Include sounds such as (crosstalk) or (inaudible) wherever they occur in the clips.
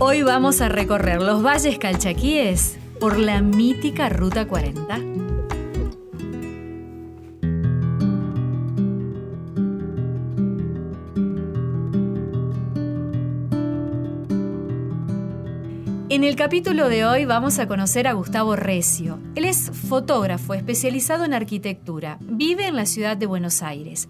Hoy vamos a recorrer los valles calchaquíes por la mítica Ruta 40. En el capítulo de hoy vamos a conocer a Gustavo Recio. Él es fotógrafo especializado en arquitectura. Vive en la ciudad de Buenos Aires.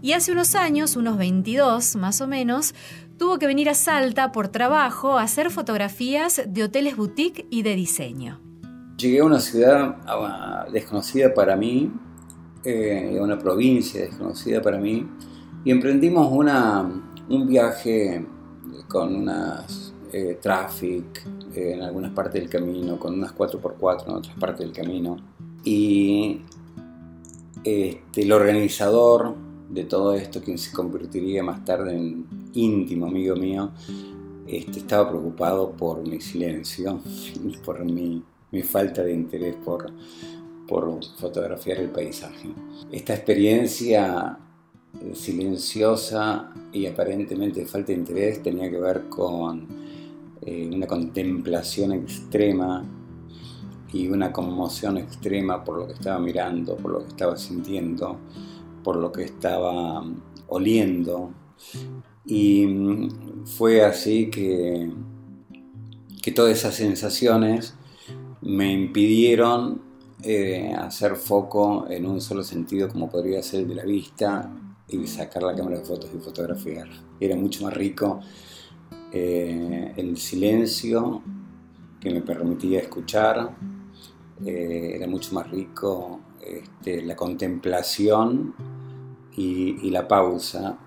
Y hace unos años, unos 22 más o menos, tuvo que venir a Salta por trabajo a hacer fotografías de hoteles boutique y de diseño. Llegué a una ciudad desconocida para mí, eh, a una provincia desconocida para mí, y emprendimos un viaje con unas eh, traffic eh, en algunas partes del camino, con unas 4x4 en otras partes del camino. Y este, el organizador de todo esto, quien se convertiría más tarde en íntimo amigo mío, este, estaba preocupado por mi silencio (laughs) por mi, mi, falta de interés por, por fotografiar el paisaje. Esta experiencia silenciosa y aparentemente de falta de interés tenía que ver con eh, una contemplación extrema y una conmoción extrema por lo que estaba mirando, por lo que estaba sintiendo, por lo que estaba oliendo. Y mm, fue así que, que todas esas sensaciones me impidieron eh, hacer foco en un solo sentido como podría ser el de la vista y sacar la cámara de fotos y fotografiar. Era mucho más rico eh, el silencio que me permitía escuchar, eh, era mucho más rico este, la contemplación y, la pausa.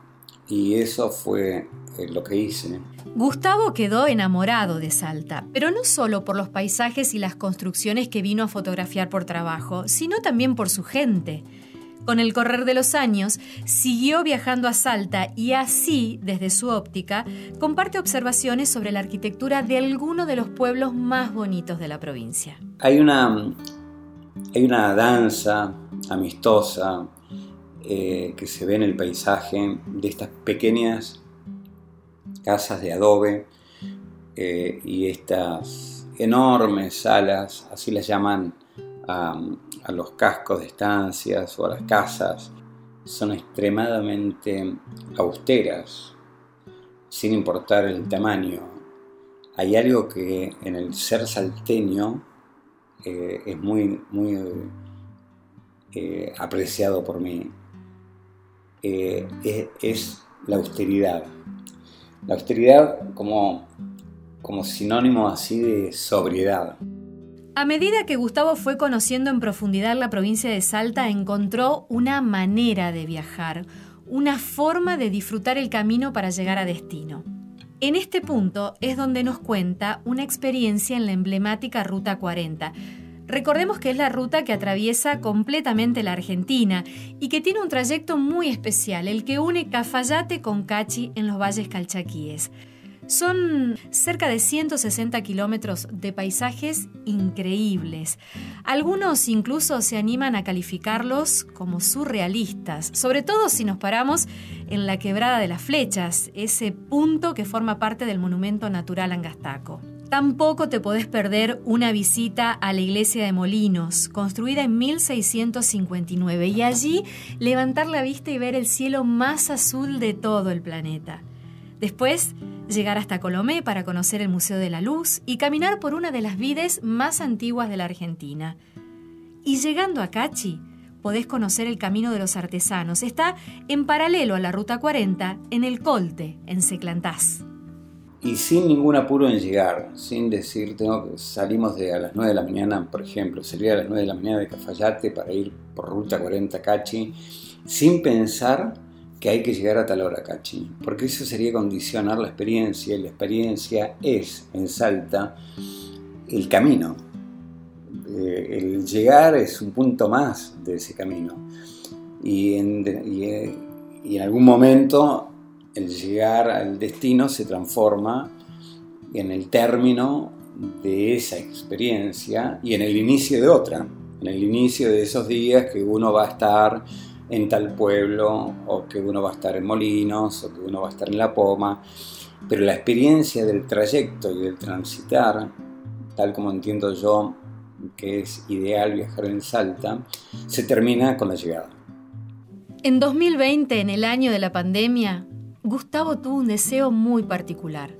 Y eso fue eh, lo que hice. Gustavo quedó enamorado de Salta, pero no solo por los paisajes y las construcciones que vino a fotografiar por trabajo, sino también por su gente. Con el correr de los años, siguió viajando a Salta y así, desde su óptica, comparte observaciones sobre la arquitectura de alguno de los pueblos más bonitos de la provincia. Hay una, hay una danza amistosa eh, que se ve en el paisaje de estas pequeñas casas de adobe eh, y estas enormes salas, así las llaman a los cascos de estancias o a las casas, son extremadamente austeras, sin importar el tamaño. Hay algo que en el ser salteño eh, es muy, muy apreciado por mí. Eh, es, la austeridad. La austeridad como, como sinónimo así de sobriedad. A medida que Gustavo fue conociendo en profundidad la provincia de Salta, encontró una manera de viajar, una forma de disfrutar el camino para llegar a destino. En este punto es donde nos cuenta una experiencia en la emblemática Ruta 40. Recordemos que es la ruta que atraviesa completamente la Argentina y que tiene un trayecto muy especial, el que une Cafayate con Cachi en los valles calchaquíes. Son cerca de 160 kilómetros de paisajes increíbles. Algunos incluso se animan a calificarlos como surrealistas, sobre todo si nos paramos en la quebrada de las flechas, ese punto que forma parte del monumento natural Angastaco. Tampoco te podés perder una visita a la iglesia de Molinos, construida en 1659, y allí levantar la vista y ver el cielo más azul de todo el planeta. Después, llegar hasta Colomé para conocer el Museo de la Luz y caminar por una de las vides más antiguas de la Argentina. Y llegando a Cachi, podés conocer el Camino de los Artesanos. Está en paralelo a la Ruta 40, en el Colte, en Seclantás. Y sin ningún apuro en llegar, sin decir, tengo que, salimos de a las 9 de la mañana, por ejemplo, salir a las 9 de la mañana de Cafayate para ir por Ruta 40 Cachi, sin pensar que hay que llegar a tal hora, Cachi, porque eso sería condicionar la experiencia y la experiencia es en Salta el camino. Eh, el llegar es un punto más de ese camino y en, eh, y en algún momento el llegar al destino se transforma en el término de esa experiencia y en el inicio de otra, en el inicio de esos días que uno va a estar en tal pueblo, o que uno va a estar en Molinos, o que uno va a estar en La Poma, pero la experiencia del trayecto y del transitar, tal como entiendo yo que es ideal viajar en Salta, se termina con la llegada. En 2020, en el año de la pandemia, Gustavo tuvo un deseo muy particular.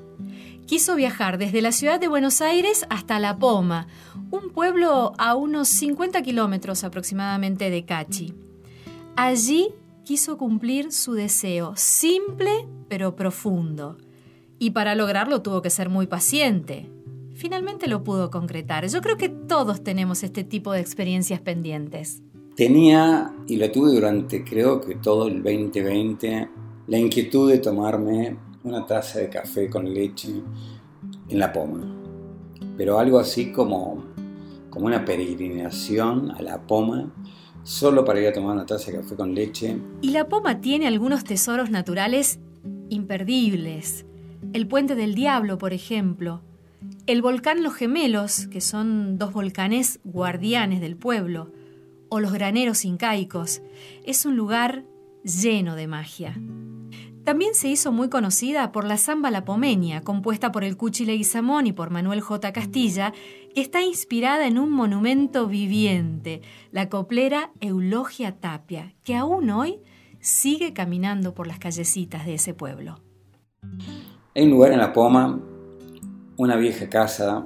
Quiso viajar desde la ciudad de Buenos Aires hasta La Poma, un pueblo a unos 50 kilómetros aproximadamente de Cachi. Allí quiso cumplir su deseo, simple pero profundo. Y para lograrlo tuvo que ser muy paciente. Finalmente lo pudo concretar. Yo creo que todos tenemos este tipo de experiencias pendientes. Tenía, y lo tuve durante creo que todo el 2020, la inquietud de tomarme una taza de café con leche en la poma. Pero algo así como, como una peregrinación a la poma solo para ir a tomar una taza de café con leche. Y la Poma tiene algunos tesoros naturales imperdibles. El Puente del Diablo, por ejemplo. El volcán Los Gemelos, que son dos volcanes guardianes del pueblo. O los graneros incaicos. Es un lugar lleno de magia. También se hizo muy conocida por la samba La Pomeña, compuesta por el Cuchi Leguizamón y por Manuel J. Castilla, que está inspirada en un monumento viviente, la coplera Eulogia Tapia, que aún hoy sigue caminando por las callecitas de ese pueblo. Hay un lugar en La Poma, una vieja casa,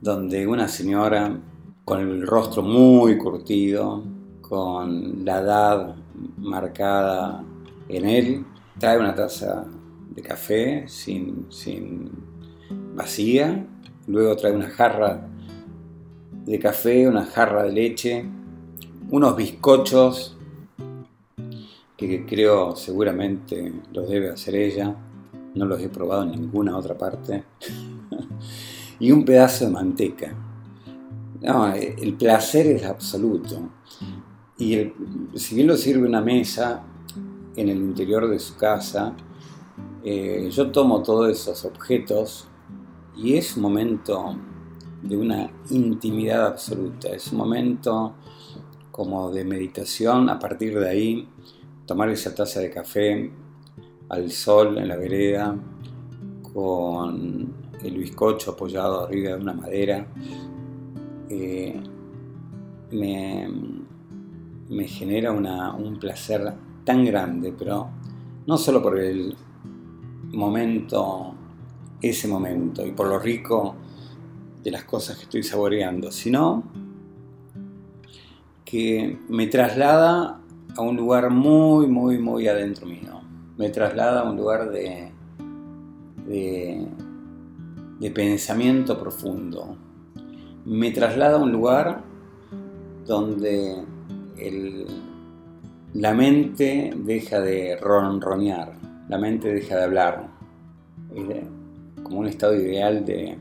donde una señora con el rostro muy curtido, con la edad marcada en él, trae una taza de café sin, sin vacía Luego trae una jarra de café, una jarra de leche, unos bizcochos que creo seguramente los debe hacer ella, no los he probado en ninguna otra parte, (laughs) y un pedazo de manteca. el placer es absoluto. Y si bien lo sirve una mesa en el interior de su casa, eh, yo tomo todos esos objetos y es un momento de una intimidad absoluta, es un momento como de meditación, a partir de ahí tomar esa taza de café al sol en la vereda con el bizcocho apoyado arriba de una madera, eh, me, me, genera un placer tan grande, pero no solo por el momento ese momento y por lo rico de las cosas que estoy saboreando, sino que me traslada a un lugar muy, muy, muy adentro mío. Me traslada a un lugar de, de, pensamiento profundo. Me traslada a un lugar donde la mente deja de ronronear, la mente deja de hablar. Como un estado ideal de,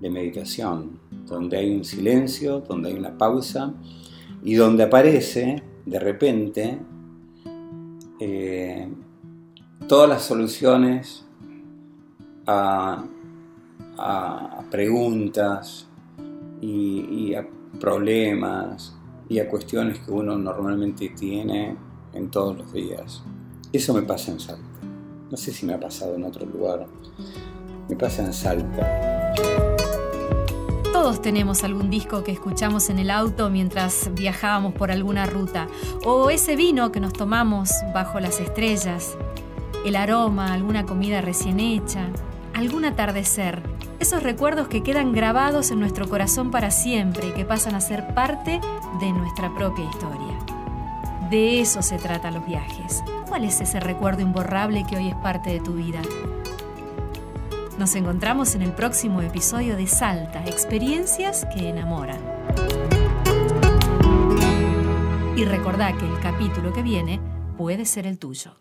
meditación, donde hay un silencio, donde hay una pausa y donde aparece de repente eh, todas las soluciones a, preguntas y, a problemas y a cuestiones que uno normalmente tiene en todos los días. Eso me pasa en Salta. No sé si me ha pasado en otro lugar me pasa en Salta. Todos tenemos algún disco que escuchamos en el auto mientras viajábamos por alguna ruta, o ese vino que nos tomamos bajo las estrellas, el aroma, alguna comida recién hecha, algún atardecer, esos recuerdos que quedan grabados en nuestro corazón para siempre y que pasan a ser parte de nuestra propia historia. De eso se trata los viajes. ¿Cuál es ese recuerdo imborrable que hoy es parte de tu vida? Nos encontramos en el próximo episodio de Salta, experiencias que enamoran. Y recordá que el capítulo que viene puede ser el tuyo.